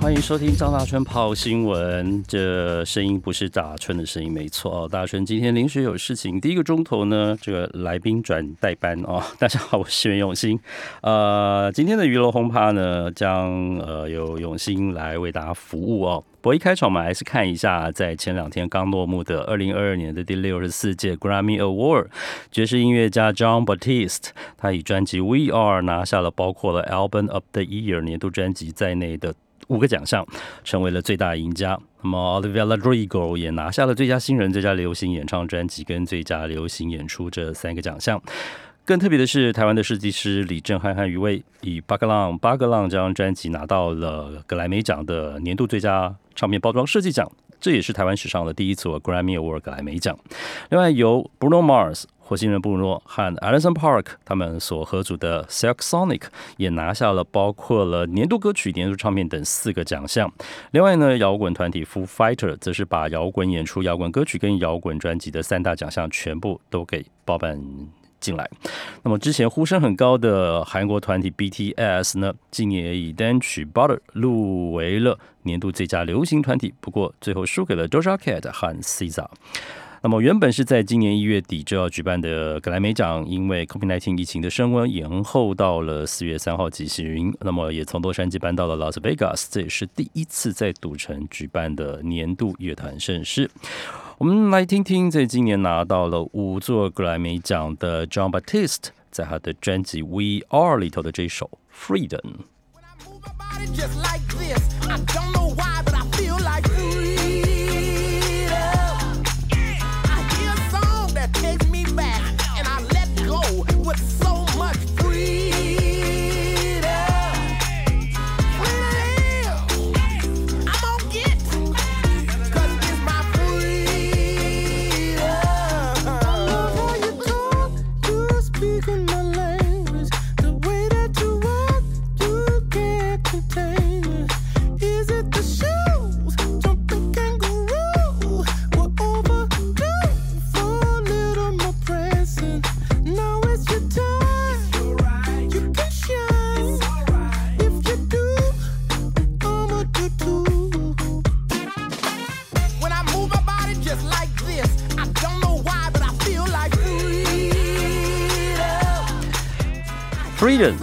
欢迎收听张大春泡新闻。这声音不是大春的声音，没错哦。大春今天临时有事情，第一个钟头呢，这个来宾转代班哦。大家好，我是袁永新。呃，今天的娱乐轰趴呢，将呃由永新来为大家服务哦。不过一开场，我们还是看一下，在前两天刚落幕的二零二二年的第六十四届 Grammy Award，爵士音乐家 John Batiste，他以专辑 We Are 拿下了包括了 Album of the Year 年度专辑在内的。五个奖项，成为了最大赢家。那么，Olivia Rodrigo 也拿下了最佳新人、最佳流行演唱专辑跟最佳流行演出这三个奖项。更特别的是，台湾的设计师李正翰和余威以《八个浪》《八个浪》这张专辑拿到了格莱美奖的年度最佳唱片包装设计奖，这也是台湾史上的第一次 Grammy Award 格莱美奖。另外，由 Bruno Mars。火星人布鲁诺和 Alison Park 他们所合组的 Silk Sonic 也拿下了包括了年度歌曲、年度唱片等四个奖项。另外呢，摇滚团体 Foo Fighter 则是把摇滚演出、摇滚歌曲跟摇滚专辑的三大奖项全部都给包办进来。那么之前呼声很高的韩国团体 BTS 呢，今年也以单曲 Butter 入围了年度最佳流行团体，不过最后输给了 Doja Cat 和 SZA。那么原本是在今年一月底就要举办的格莱美奖，因为 COVID-19 疫情的升温，延后到了四月三号举行。那么也从洛杉矶搬到了 Las Vegas，这也是第一次在赌城举办的年度乐团盛事。我们来听听，在今年拿到了五座格莱美奖的 John Batiste，在他的专辑《We Are》里头的这首《Freedom》。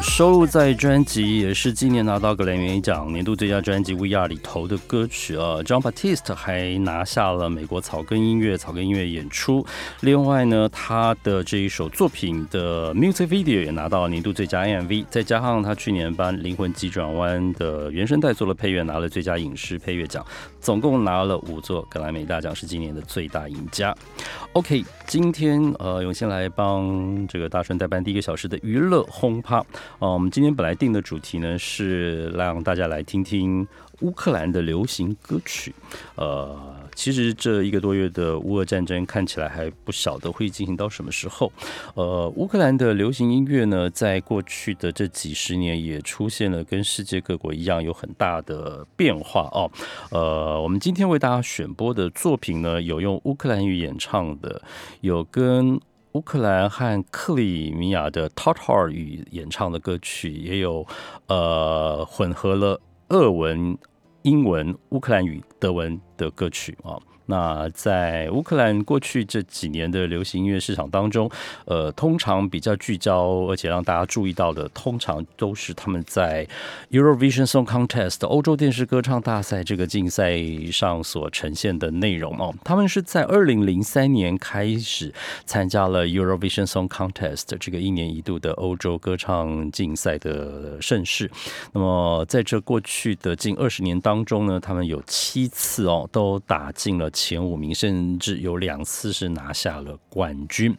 收录在专辑也是今年拿到格莱美奖年度最佳专辑《VR》里头的歌曲啊，John Batiste 还拿下了美国草根音乐草根音乐演出。另外呢，他的这一首作品的 Music Video 也拿到了年度最佳 MV，再加上他去年帮《灵魂急转弯》的原声带做了配乐，拿了最佳影视配乐奖，总共拿了五座格莱美大奖，是今年的最大赢家。OK，今天呃，永先来帮这个大顺代班第一个小时的娱乐轰趴。哦，我们今天本来定的主题呢是让大家来听听乌克兰的流行歌曲。呃，其实这一个多月的乌俄战争看起来还不晓得会进行到什么时候。呃，乌克兰的流行音乐呢，在过去的这几十年也出现了跟世界各国一样有很大的变化哦。呃，我们今天为大家选播的作品呢，有用乌克兰语演唱的，有跟。乌克兰和克里米亚的 Tatar 语演唱的歌曲，也有呃混合了俄文、英文、乌克兰语、德文的歌曲啊。那在乌克兰过去这几年的流行音乐市场当中，呃，通常比较聚焦，而且让大家注意到的，通常都是他们在 Eurovision Song Contest 欧洲电视歌唱大赛这个竞赛上所呈现的内容哦。他们是在二零零三年开始参加了 Eurovision Song Contest 这个一年一度的欧洲歌唱竞赛的盛事。那么在这过去的近二十年当中呢，他们有七次哦都打进了。前五名，甚至有两次是拿下了冠军。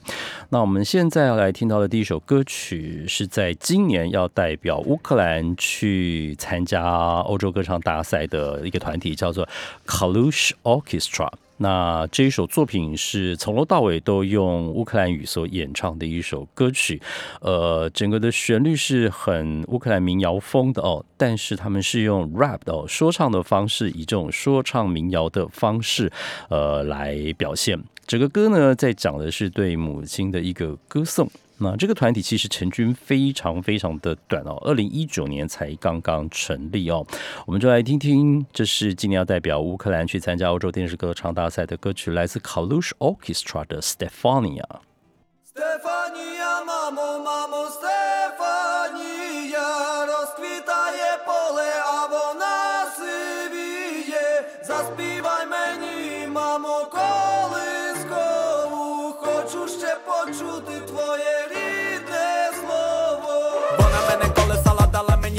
那我们现在要来听到的第一首歌曲，是在今年要代表乌克兰去参加欧洲歌唱大赛的一个团体，叫做 Kalush Orchestra。那这一首作品是从头到尾都用乌克兰语所演唱的一首歌曲，呃，整个的旋律是很乌克兰民谣风的哦，但是他们是用 rap 的说唱的方式，以这种说唱民谣的方式，呃，来表现。整个歌呢，在讲的是对母亲的一个歌颂。那这个团体其实成军非常非常的短哦，二零一九年才刚刚成立哦。我们就来听听，这是今年要代表乌克兰去参加欧洲电视歌唱大赛的歌曲，来自 Kalush Orchestra 的 Stefania。сказала, вона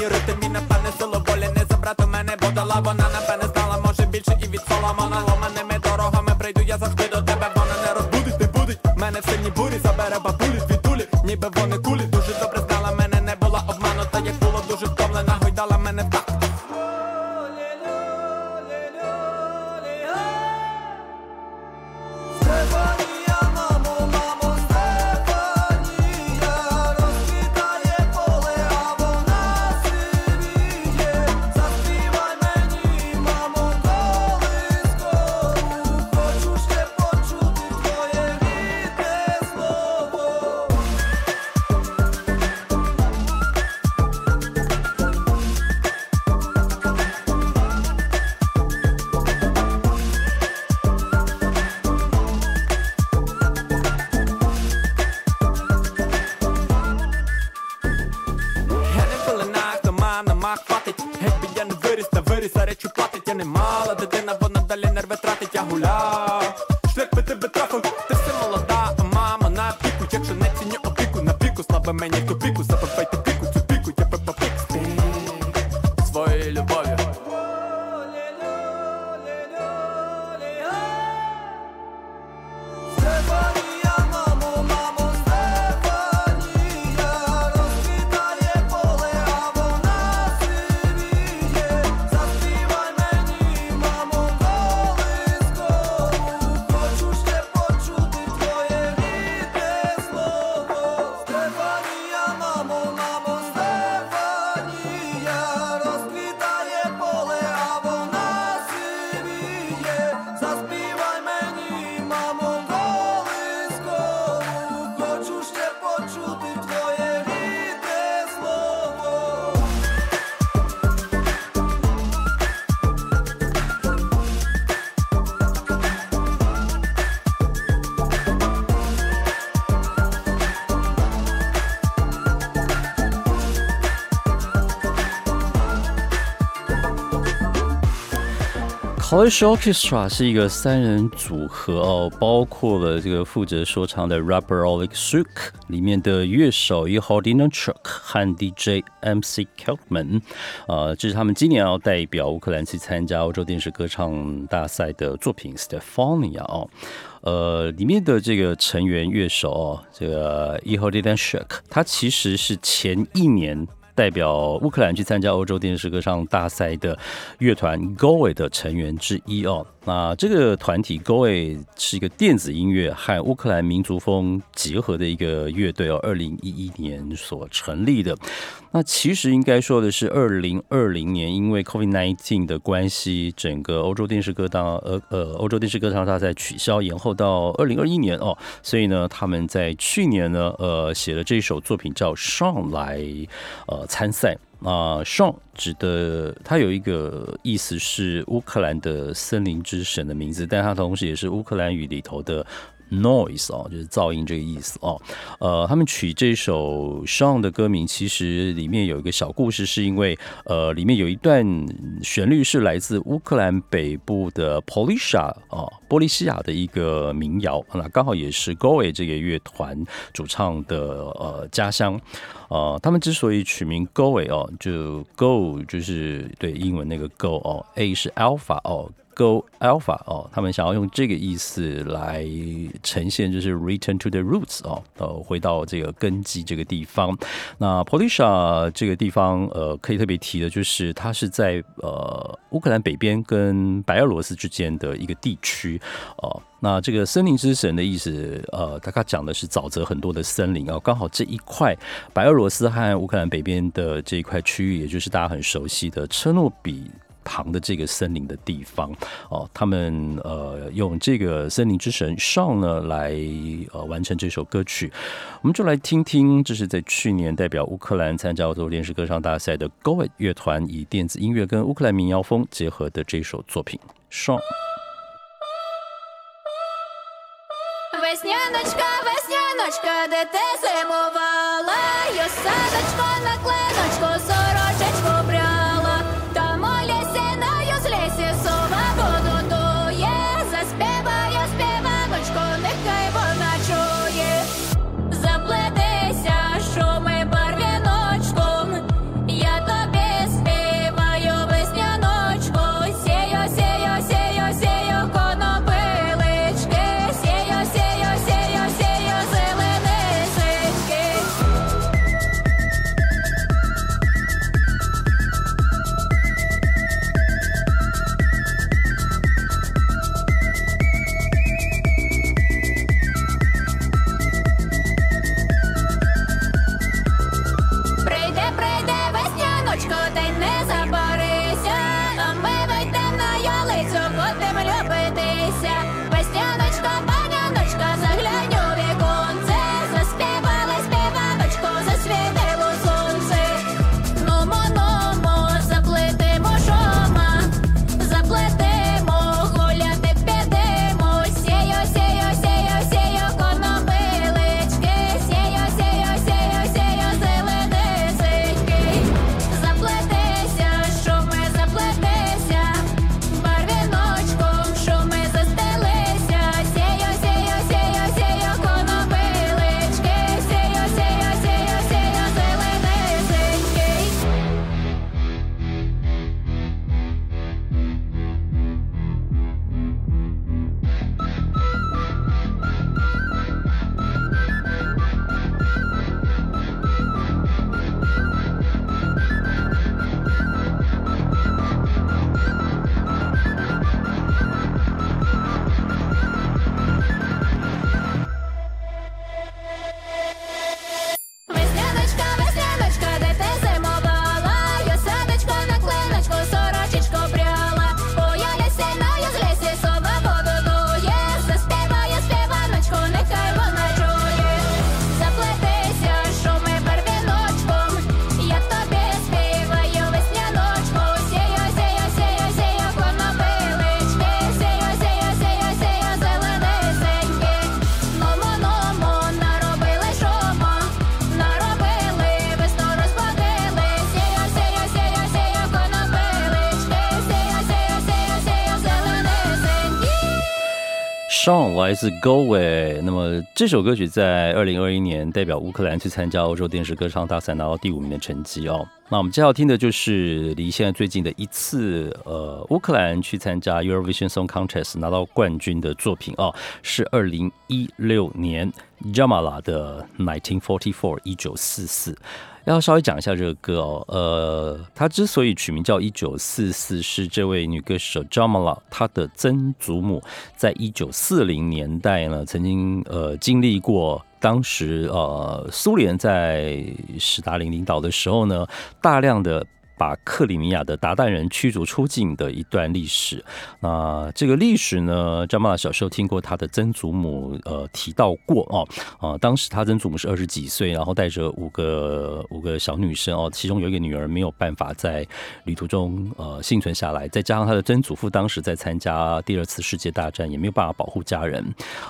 мені ритм і напевне силу волі не забрати мене, бо дала вона напевне стала, може більше і від соломона. Ломаними дорогами прийду я завжди Lava manhã que o fico, sabe feito Polish Orchestra 是一个三人组合哦，包括了这个负责说唱的 rapper Oleg Suk，里面的乐手 y h o d i n a Truck 和 DJ MC Keltman，呃，这是他们今年要代表乌克兰去参加欧洲电视歌唱大赛的作品 Stefania 哦，呃，里面的这个成员乐手哦，这个 y h o d i n a Truck，他其实是前一年。代表乌克兰去参加欧洲电视歌唱大赛的乐团 g o e 的成员之一哦。那这个团体 Goy 是一个电子音乐和乌克兰民族风结合的一个乐队哦，二零一一年所成立的。那其实应该说的是，二零二零年因为 COVID-19 的关系，整个欧洲电视歌当呃呃欧洲电视歌唱大赛取消延后到二零二一年哦，所以呢，他们在去年呢呃写了这一首作品叫《上来》呃参赛。啊，Sean 指的它有一个意思是乌克兰的森林之神的名字，但它同时也是乌克兰语里头的。Noise 哦，就是噪音这个意思哦。呃，他们取这首 Song 的歌名，其实里面有一个小故事，是因为呃，里面有一段旋律是来自乌克兰北部的 Polisha 啊，波利西亚的一个民谣，那刚好也是 Goy 这个乐团主唱的呃家乡。呃，他们之所以取名 Goy 哦，就 Go 就是对英文那个 Go 哦，A 是 Alpha 哦。Go Alpha 哦，他们想要用这个意思来呈现，就是 Return to the Roots 哦，呃，回到这个根基这个地方。那 Polisha 这个地方，呃，可以特别提的就是它是在呃乌克兰北边跟白俄罗斯之间的一个地区哦。那这个森林之神的意思，呃，大概讲的是沼泽很多的森林啊，刚好这一块白俄罗斯和乌克兰北边的这一块区域，也就是大家很熟悉的车诺比旁的这个森林的地方哦，他们呃用这个森林之神上呢来呃完成这首歌曲，我们就来听听，这是在去年代表乌克兰参加欧洲电视歌唱大赛的 Go It 乐团以电子音乐跟乌克兰民谣风结合的这首作品上。Весняночка, весняночка, де ти зимувала, я садочко 来自 Galway。那么这首歌曲在二零二一年代表乌克兰去参加欧洲电视歌唱大赛，拿到第五名的成绩哦。那我们接下来听的就是离现在最近的一次，呃，乌克兰去参加 Eurovision Song Contest 拿到冠军的作品哦，是二零一六年 Jamala 的 Nineteen Forty Four 一九四四。要稍微讲一下这个歌哦，呃，它之所以取名叫《一九四四》，是这位女歌手 Jamala 她的曾祖母在一九四零年代呢，曾经呃经历过当时呃苏联在史达林领导的时候呢，大量的。把克里米亚的鞑靼人驱逐出境的一段历史。那这个历史呢，张妈小时候听过他的曾祖母呃提到过哦，啊、当时他曾祖母是二十几岁，然后带着五个五个小女生哦，其中有一个女儿没有办法在旅途中呃幸存下来，再加上他的曾祖父当时在参加第二次世界大战，也没有办法保护家人。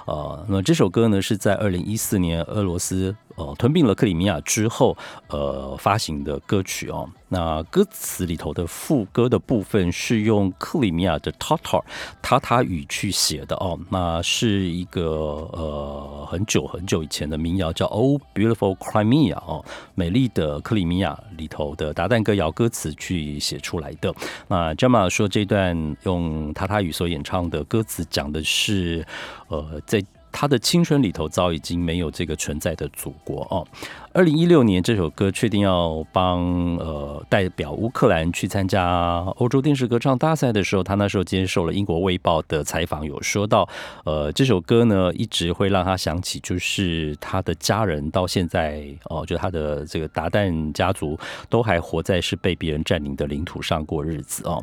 呃，那这首歌呢是在二零一四年俄罗斯。呃吞并了克里米亚之后呃发行的歌曲哦。那歌歌词里头的副歌的部分是用克里米亚的 Tatar 塔塔语去写的哦，那是一个呃很久很久以前的民谣叫 Oh Beautiful Crimea 哦，美丽的克里米亚里头的达旦歌谣歌词去写出来的。那 Jama 说这段用塔塔语所演唱的歌词讲的是呃在。他的青春里头早已经没有这个存在的祖国哦。二零一六年这首歌确定要帮呃代表乌克兰去参加欧洲电视歌唱大赛的时候，他那时候接受了英国卫报的采访，有说到呃这首歌呢一直会让他想起，就是他的家人到现在哦，就他的这个达旦家族都还活在是被别人占领的领土上过日子哦。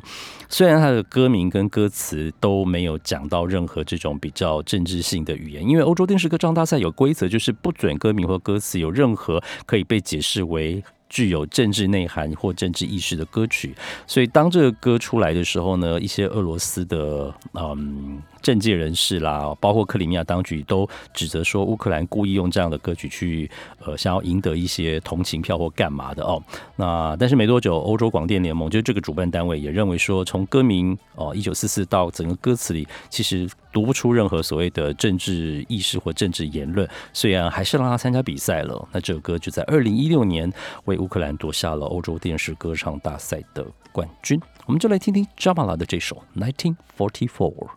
虽然他的歌名跟歌词都没有讲到任何这种比较政治性的语言，因为欧洲电视歌唱大赛有规则，就是不准歌名或歌词有任何可以被解释为具有政治内涵或政治意识的歌曲。所以当这个歌出来的时候呢，一些俄罗斯的嗯。政界人士啦包括克里米亚当局都指责说乌克兰故意用这样的歌曲去呃想要赢得一些同情票或干嘛的哦。那但是没多久欧洲广电联盟就是这个主办单位也认为说从歌名哦一九四四到整个歌词里其实读不出任何所谓的政治意识或政治言论虽然还是让他参加比赛了那这首歌就在二零一六年为乌克兰夺下了欧洲电视歌唱大赛的冠军。我们就来听听 javala 的这首 nineteen forty four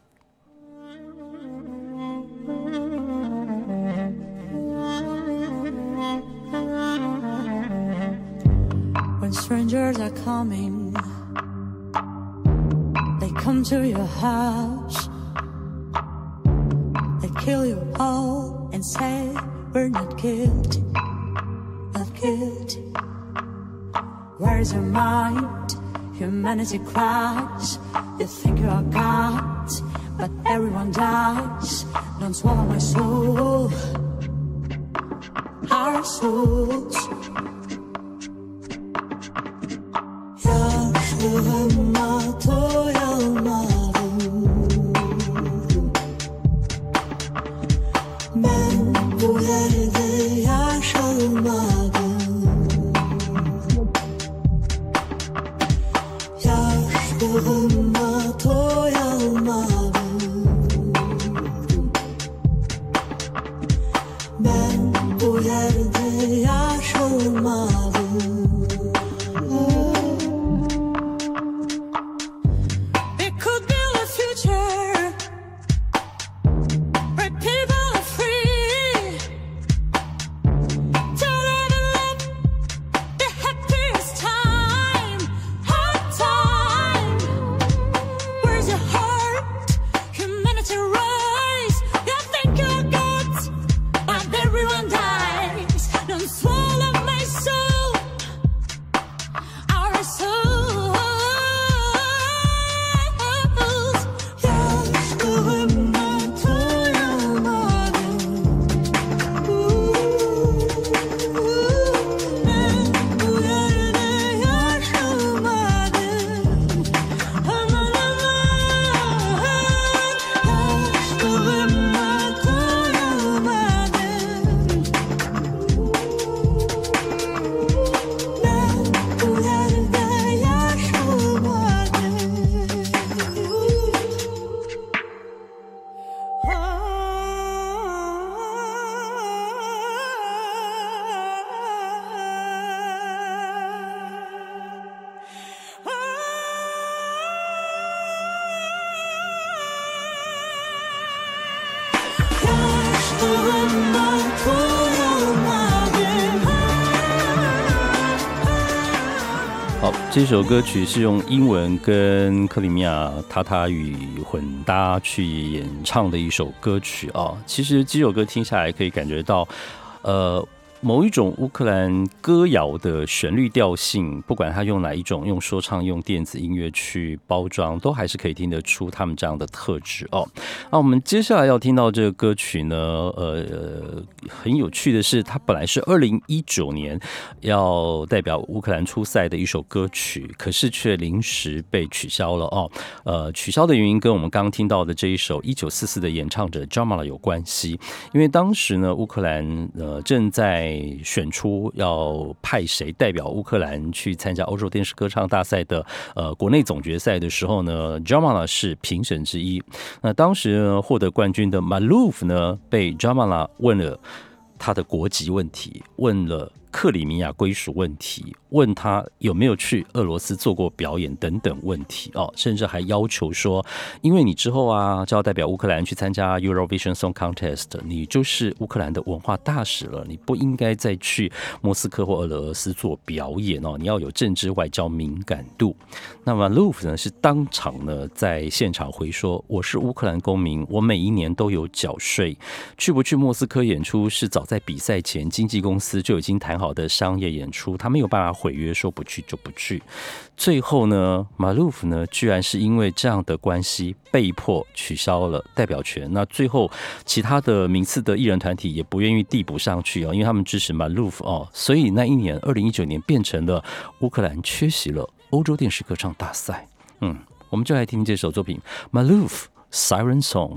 strangers are coming. They come to your house. They kill you all and say we're not guilty, not guilty. Where's your mind? Humanity cries. You think you're God, but everyone dies. Don't swallow my soul. Our souls. Allah'ıma toy alma. 这首歌曲是用英文跟克里米亚塔塔语混搭去演唱的一首歌曲啊。其实这首歌听下来可以感觉到，呃。某一种乌克兰歌谣的旋律调性，不管它用哪一种，用说唱、用电子音乐去包装，都还是可以听得出他们这样的特质哦。那我们接下来要听到这个歌曲呢，呃，很有趣的是，它本来是二零一九年要代表乌克兰出赛的一首歌曲，可是却临时被取消了哦。呃，取消的原因跟我们刚刚听到的这一首一九四四的演唱者 Jamala 有关系，因为当时呢，乌克兰呃正在选出要派谁代表乌克兰去参加欧洲电视歌唱大赛的呃国内总决赛的时候呢 j a m a l a 是评审之一。那当时呢获得冠军的 Maluf 呢，被 j a m a l a 问了他的国籍问题，问了克里米亚归属问题。问他有没有去俄罗斯做过表演等等问题哦，甚至还要求说，因为你之后啊就要代表乌克兰去参加 Eurovision Song Contest，你就是乌克兰的文化大使了，你不应该再去莫斯科或俄罗斯做表演哦，你要有政治外交敏感度。那么 l u f 呢是当场呢在现场回说，我是乌克兰公民，我每一年都有缴税，去不去莫斯科演出是早在比赛前经纪公司就已经谈好的商业演出，他没有办法。毁约说不去就不去，最后呢，马路夫呢，居然是因为这样的关系被迫取消了代表权。那最后其他的名次的艺人团体也不愿意递补上去哦，因为他们支持马路夫哦，所以那一年二零一九年变成了乌克兰缺席了欧洲电视歌唱大赛。嗯，我们就来听听这首作品《马路夫 Siren Song》。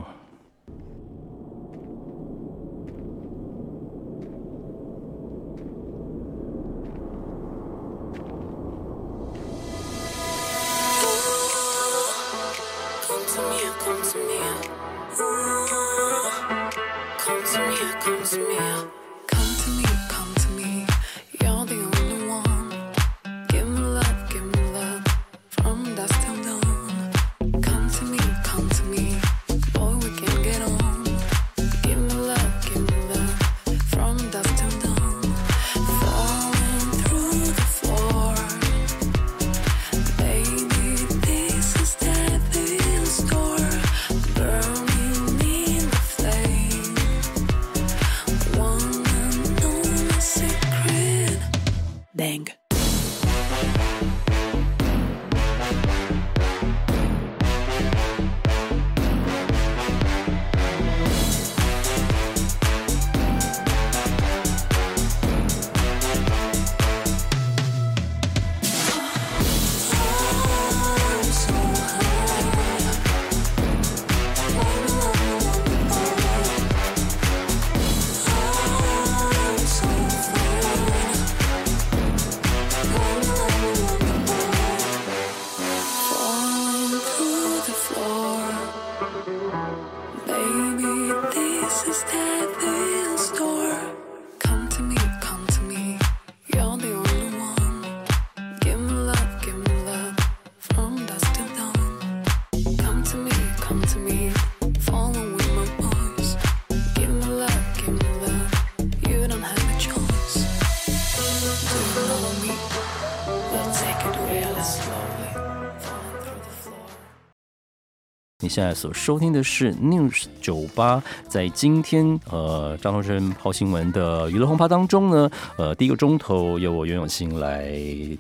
你现在所收听的是 News 九八，在今天呃张东升抛新闻的娱乐轰趴当中呢，呃第一个钟头由我袁永新来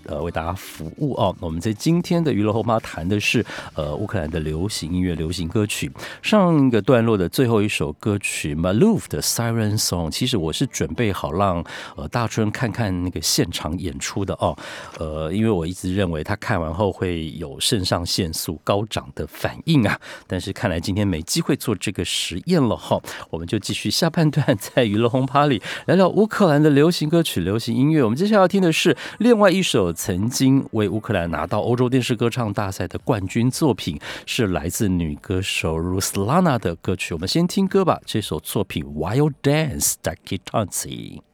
呃为大家服务哦。我们在今天的娱乐轰趴谈的是呃乌克兰的流行音乐、流行歌曲。上一个段落的最后一首歌曲 Malouf 的 Siren Song，其实我是准备好让呃大春看看那个现场演出的哦，呃因为我一直认为他看完后会有肾上腺素高涨的反应啊。但是看来今天没机会做这个实验了。哈，我们就继续下半段，在娱乐轰趴里聊聊乌克兰的流行歌曲、流行音乐。我们接下来要听的是另外一首曾经为乌克兰拿到欧洲电视歌唱大赛的冠军作品，是来自女歌手露斯拉娜的歌曲。我们先听歌吧，这首作品：Wild Dance，Ducky Tonsy。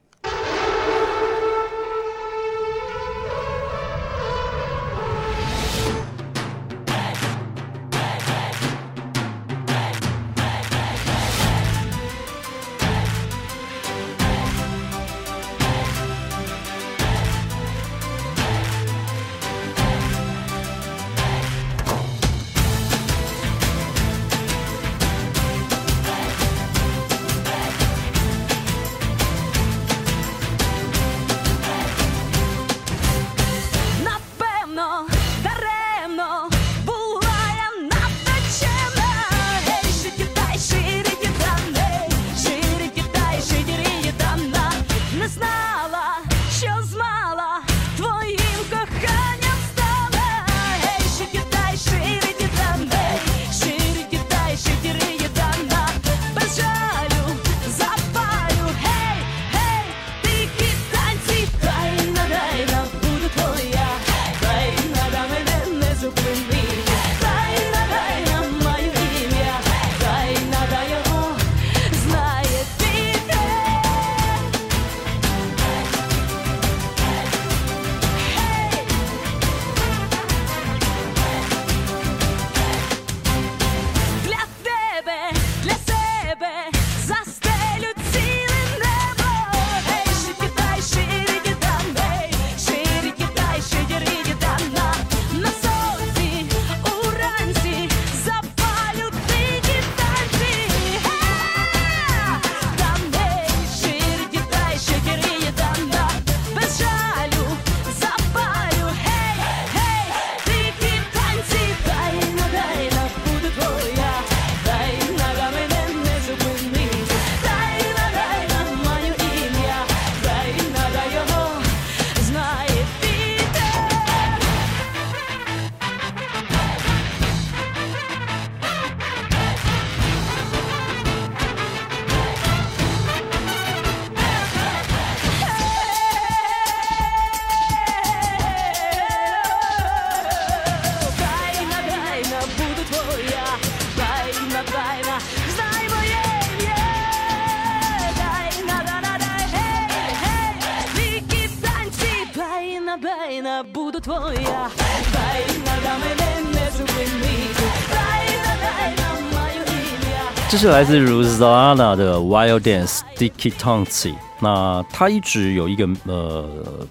是来自 Rosanna 的 Wild Dance Sticky Tongue。 那他一直有一个呃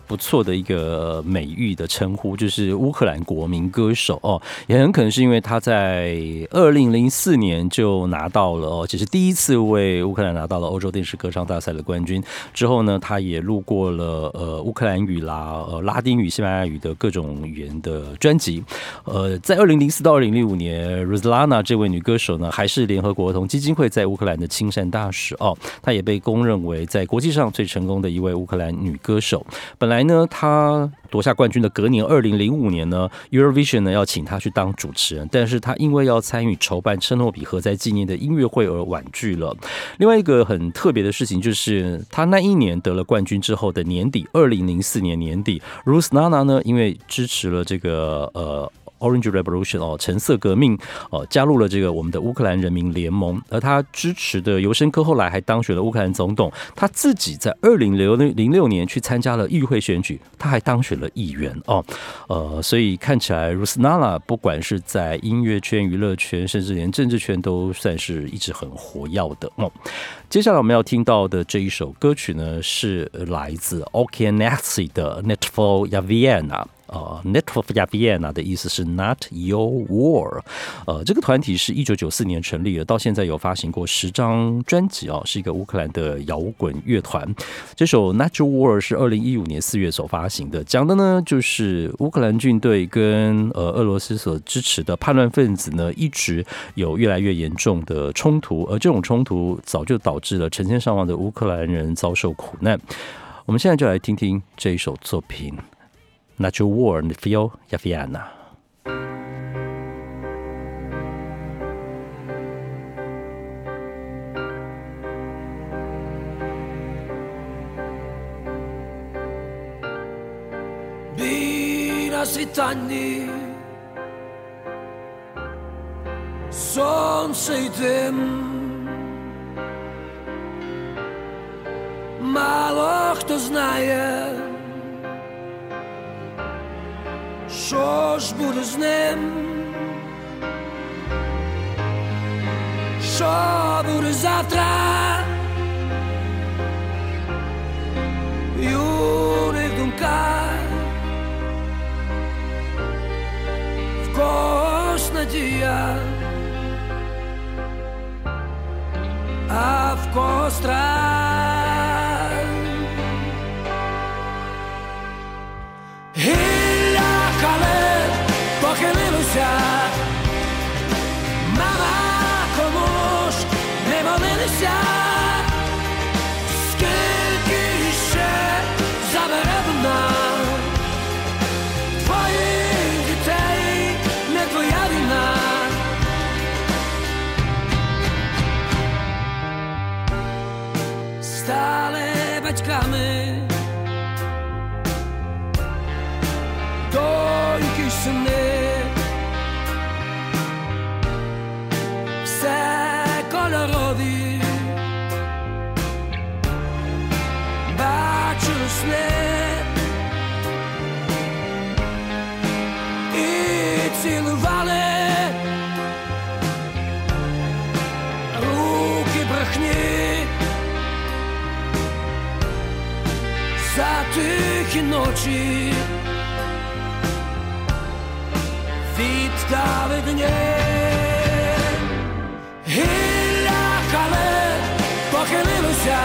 不错的一个美誉的称呼，就是乌克兰国民歌手哦，也很可能是因为他在二零零四年就拿到了哦，其实第一次为乌克兰拿到了欧洲电视歌唱大赛的冠军。之后呢，他也录过了呃乌克兰语啦、呃拉丁语、西班牙语的各种语言的专辑。呃，在二零零四到二零零五年，Roslana 这位女歌手呢，还是联合国儿童基金会在乌克兰的亲善大使哦，她也被公认为在国际上上最成功的一位乌克兰女歌手。本来呢，她夺下冠军的隔年，二零零五年呢，Eurovision 呢要请她去当主持人，但是她因为要参与筹办车诺比核灾纪念的音乐会而婉拒了。另外一个很特别的事情就是，她那一年得了冠军之后的年底，二零零四年年底，Rusnana 呢，因为支持了这个呃。Orange Revolution 哦，橙色革命哦，加入了这个我们的乌克兰人民联盟，而他支持的尤申科后来还当选了乌克兰总统。他自己在二零零零六年去参加了议会选举，他还当选了议员哦。呃，所以看起来 Rusnala 不管是在音乐圈、娱乐圈，甚至连政治圈都算是一直很活跃的哦。接下来我们要听到的这一首歌曲呢，是来自 o k a n a x i 的 Netfall Yaviena。呃 n e t w o r Vienna 的意思是 Not Your War。呃，这个团体是一九九四年成立的，到现在有发行过十张专辑哦，是一个乌克兰的摇滚乐团。这首 Not Your War 是二零一五年四月所发行的，讲的呢就是乌克兰军队跟呃俄罗斯所支持的叛乱分子呢，一直有越来越严重的冲突，而这种冲突早就导致了成千上万的乌克兰人遭受苦难。我们现在就来听听这一首作品。Not your war and feel Yaviana. Бій на світанні, сонце й дим. Мало хто знає, що ж буде з ним, що буде завтра. Юних думках в когось надія, а в когось страх. Гілля похилилися, мама кому ж не молилися, ночі віддали дні. Гілля кале похилилося,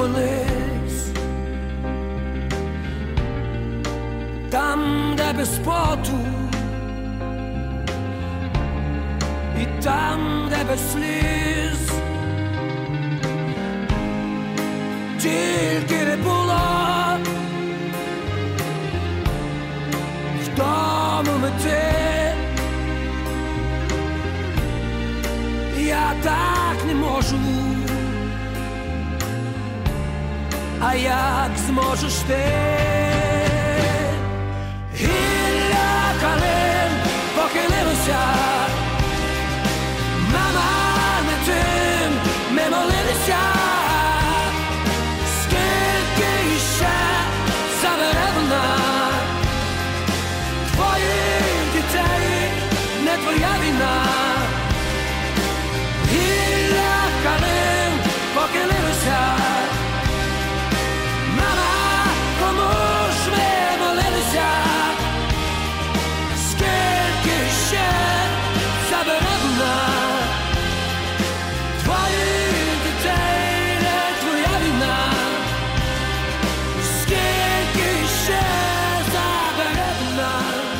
колись, там, де без поту, і там, де без сліз, тільки не було в тому мети. Я так не можу. А як зможеш ти? Гілля калин похилилося,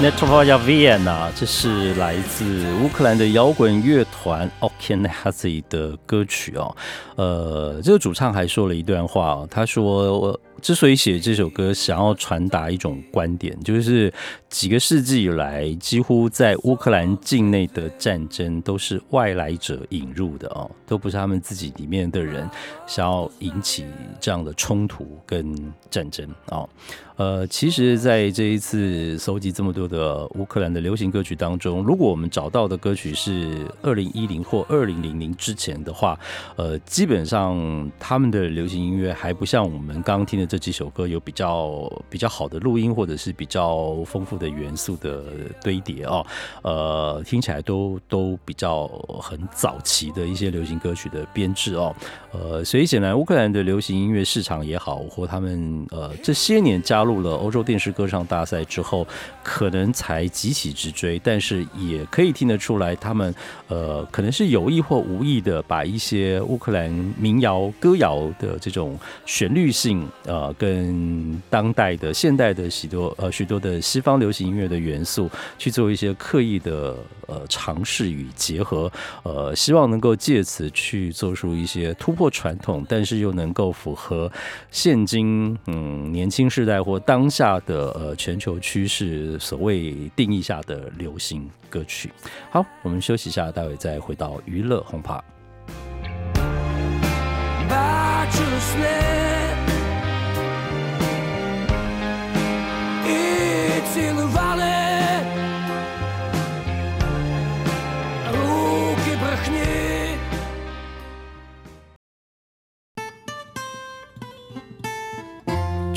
n e t r o p o l i a Vienna，这是来自乌克兰的摇滚乐团 o k a n a z i 的歌曲哦。呃，这个主唱还说了一段话，他说。之所以写这首歌，想要传达一种观点，就是几个世纪以来，几乎在乌克兰境内的战争都是外来者引入的哦，都不是他们自己里面的人想要引起这样的冲突跟战争哦。呃，其实，在这一次搜集这么多的乌克兰的流行歌曲当中，如果我们找到的歌曲是二零一零或二零零零之前的话，呃，基本上他们的流行音乐还不像我们刚刚听的这几首歌有比较比较好的录音，或者是比较丰富的元素的堆叠哦。呃，听起来都都比较很早期的一些流行歌曲的编制哦。呃，所以显然乌克兰的流行音乐市场也好，或他们呃这些年加入了欧洲电视歌唱大赛之后，可能才急起直追，但是也可以听得出来，他们呃可能是有意或无意的把一些乌克兰民谣歌谣的这种旋律性，呃，跟当代的、现代的许多呃，许多的西方流行音乐的元素去做一些刻意的呃尝试与结合，呃，希望能够借此去做出一些突破传统，但是又能够符合现今嗯年轻世代或当下的呃全球趋势，所谓定义下的流行歌曲。好，我们休息一下，待会再回到娱乐轰趴。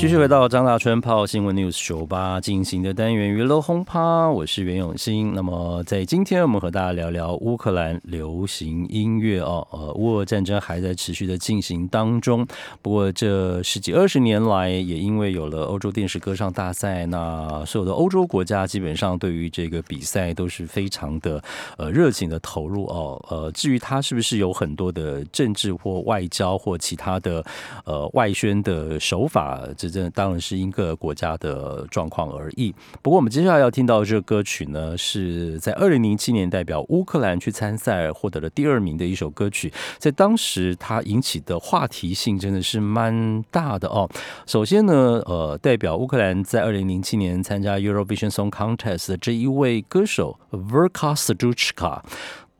继续回到张大春泡新闻 news 酒吧进行的单元娱乐轰趴，我是袁永新。那么在今天，我们和大家聊聊乌克兰流行音乐哦。呃，乌俄战争还在持续的进行当中。不过这十几二十年来，也因为有了欧洲电视歌唱大赛，那所有的欧洲国家基本上对于这个比赛都是非常的呃热情的投入哦。呃，至于它是不是有很多的政治或外交或其他的呃外宣的手法，这这当然是因各个国家的状况而异。不过我们接下来要听到的这个歌曲呢，是在二零零七年代表乌克兰去参赛获得了第二名的一首歌曲，在当时它引起的话题性真的是蛮大的哦。首先呢，呃，代表乌克兰在二零零七年参加 Eurovision Song Contest 的这一位歌手 Verka Serduchka，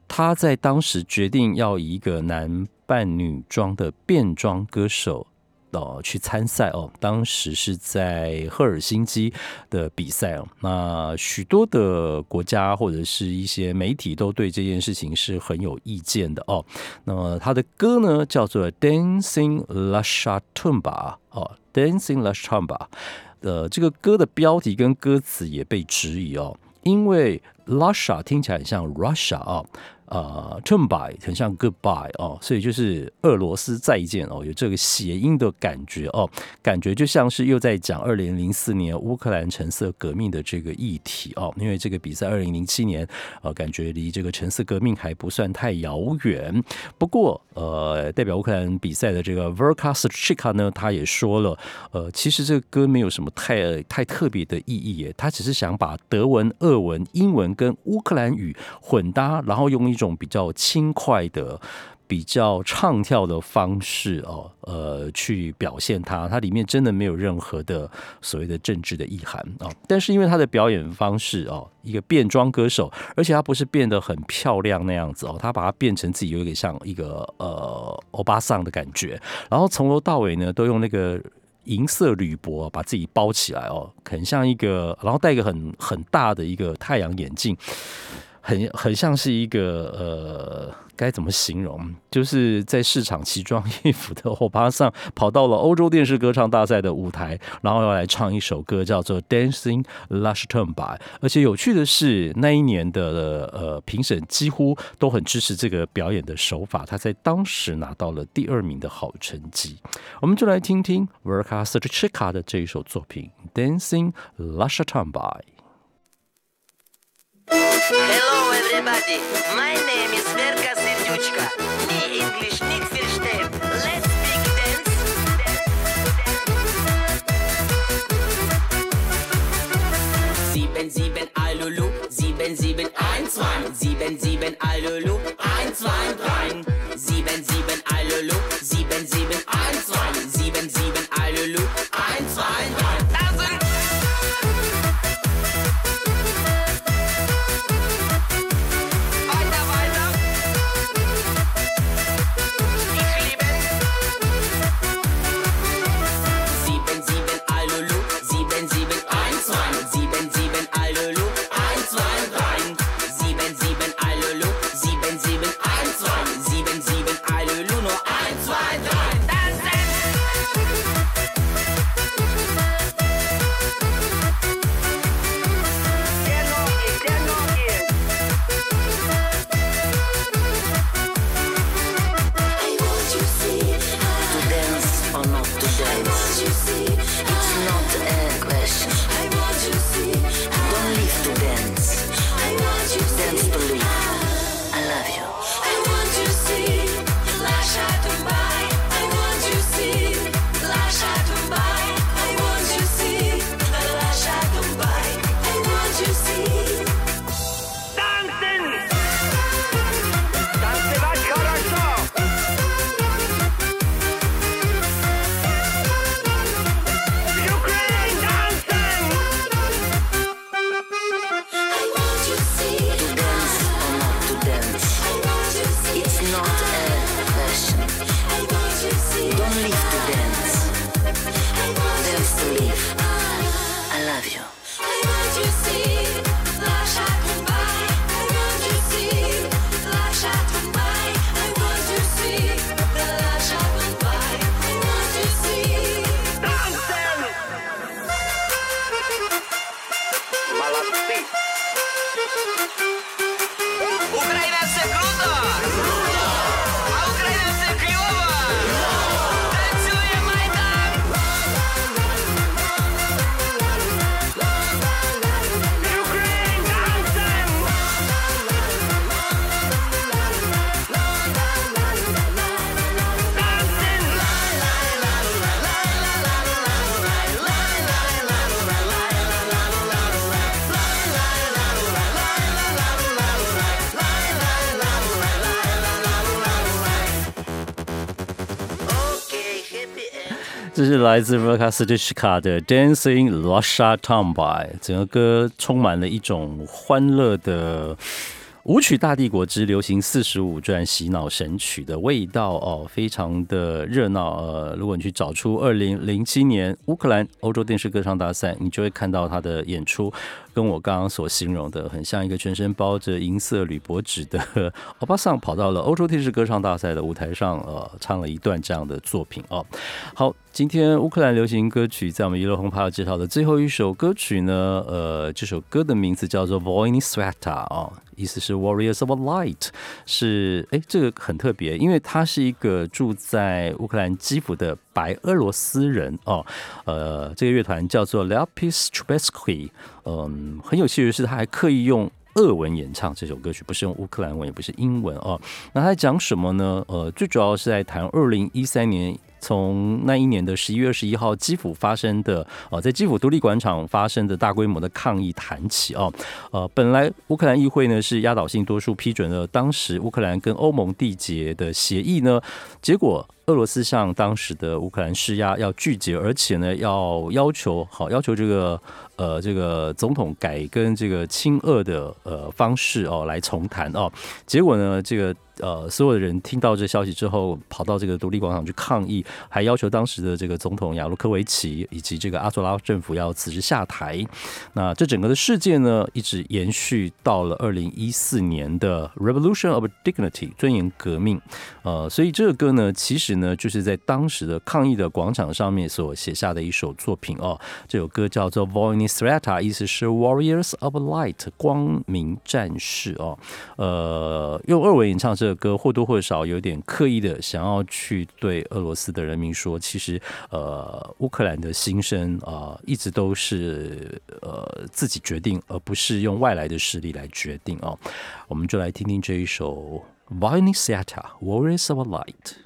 他在当时决定要以一个男扮女装的变装歌手。哦，去参赛哦，当时是在赫尔辛基的比赛哦。那许多的国家或者是一些媒体都对这件事情是很有意见的哦。那么他的歌呢叫做《Dancing Lasha Tumba》哦，《Dancing Lasha Tumba》呃，这个歌的标题跟歌词也被质疑哦，因为 Lasha 听起来很像 Russia 啊、呃 t u m b y 很像 goodbye 哦，所以就是俄罗斯再见哦，有这个谐音的感觉哦，感觉就像是又在讲二零零四年乌克兰橙色革命的这个议题哦，因为这个比赛二零零七年呃，感觉离这个橙色革命还不算太遥远。不过呃，代表乌克兰比赛的这个 Verka s c h i k a 呢，他也说了，呃，其实这个歌没有什么太太特别的意义耶，他只是想把德文、俄文、英文跟乌克兰语混搭，然后用一一种比较轻快的、比较唱跳的方式哦，呃，去表现它。它里面真的没有任何的所谓的政治的意涵哦。但是因为他的表演方式哦，一个变装歌手，而且他不是变得很漂亮那样子哦，他把它变成自己有点像一个呃欧巴桑的感觉，然后从头到尾呢都用那个。银色铝箔把自己包起来哦，很像一个，然后戴一个很很大的一个太阳眼镜，很很像是一个呃，该怎么形容？就是在市场奇装异服的欧巴桑跑到了欧洲电视歌唱大赛的舞台，然后要来唱一首歌，叫做《Dancing Lush Turn By》。而且有趣的是，那一年的呃评审几乎都很支持这个表演的手法，他在当时拿到了第二名的好成绩。我们就来听听 Verka s e r c h i k a 的这一首作品《Dancing Lush Turn By》。Hello everybody, my name is Verka Serdyuchka. Me English nicht verstehen. Let's speak dance. Sieben, sieben, Alulu, sieben, sieben, ein, zwei, sieben, sieben, Alulu, ein, zwei, drei, sieben, sieben, Alulu, sieben, sieben, ein, zwei, sieben, sieben, 是来自 Verka s t i c h k a 的 Dancing Russia Town by，整个歌充满了一种欢乐的舞曲大帝国之流行四十五转洗脑神曲的味道哦，非常的热闹。呃，如果你去找出二零零七年乌克兰欧洲电视歌唱大赛，你就会看到他的演出。跟我刚刚所形容的，很像一个全身包着银色铝箔纸的 欧巴桑，跑到了欧洲电视歌唱大赛的舞台上，呃，唱了一段这样的作品哦。好，今天乌克兰流行歌曲在我们娱乐红趴要介绍的最后一首歌曲呢，呃，这首歌的名字叫做《Voyny Sveta》啊，意思是 Warriors of Light，是哎，这个很特别，因为他是一个住在乌克兰基辅的白俄罗斯人哦，呃，这个乐团叫做 Lapis Trubetsky，嗯，很有趣的是，他还刻意用。俄文演唱这首歌曲，不是用乌克兰文，也不是英文哦。那他在讲什么呢？呃，最主要是在谈二零一三年。从那一年的十一月二十一号，基辅发生的呃，在基辅独立广场发生的大规模的抗议谈起哦，呃，本来乌克兰议会呢是压倒性多数批准了当时乌克兰跟欧盟缔结的协议呢，结果俄罗斯向当时的乌克兰施压，要拒绝，而且呢要要求好要求这个呃这个总统改跟这个亲俄的呃方式哦来重谈哦，结果呢这个。呃，所有的人听到这消息之后，跑到这个独立广场去抗议，还要求当时的这个总统亚卢科维奇以及这个阿佐拉政府要辞职下台。那这整个的事件呢，一直延续到了二零一四年的 Revolution of Dignity 尊严革命。呃，所以这个歌呢，其实呢，就是在当时的抗议的广场上面所写下的一首作品哦。这首歌叫做 Voyny Sveta，意思是 Warriors of Light，光明战士哦。呃，用二文演唱这个歌或多或少有点刻意的想要去对俄罗斯的人民说，其实呃乌克兰的心声啊一直都是呃自己决定，而不是用外来的势力来决定哦。我们就来听听这一首 v i n i s e t a Warriors of Light。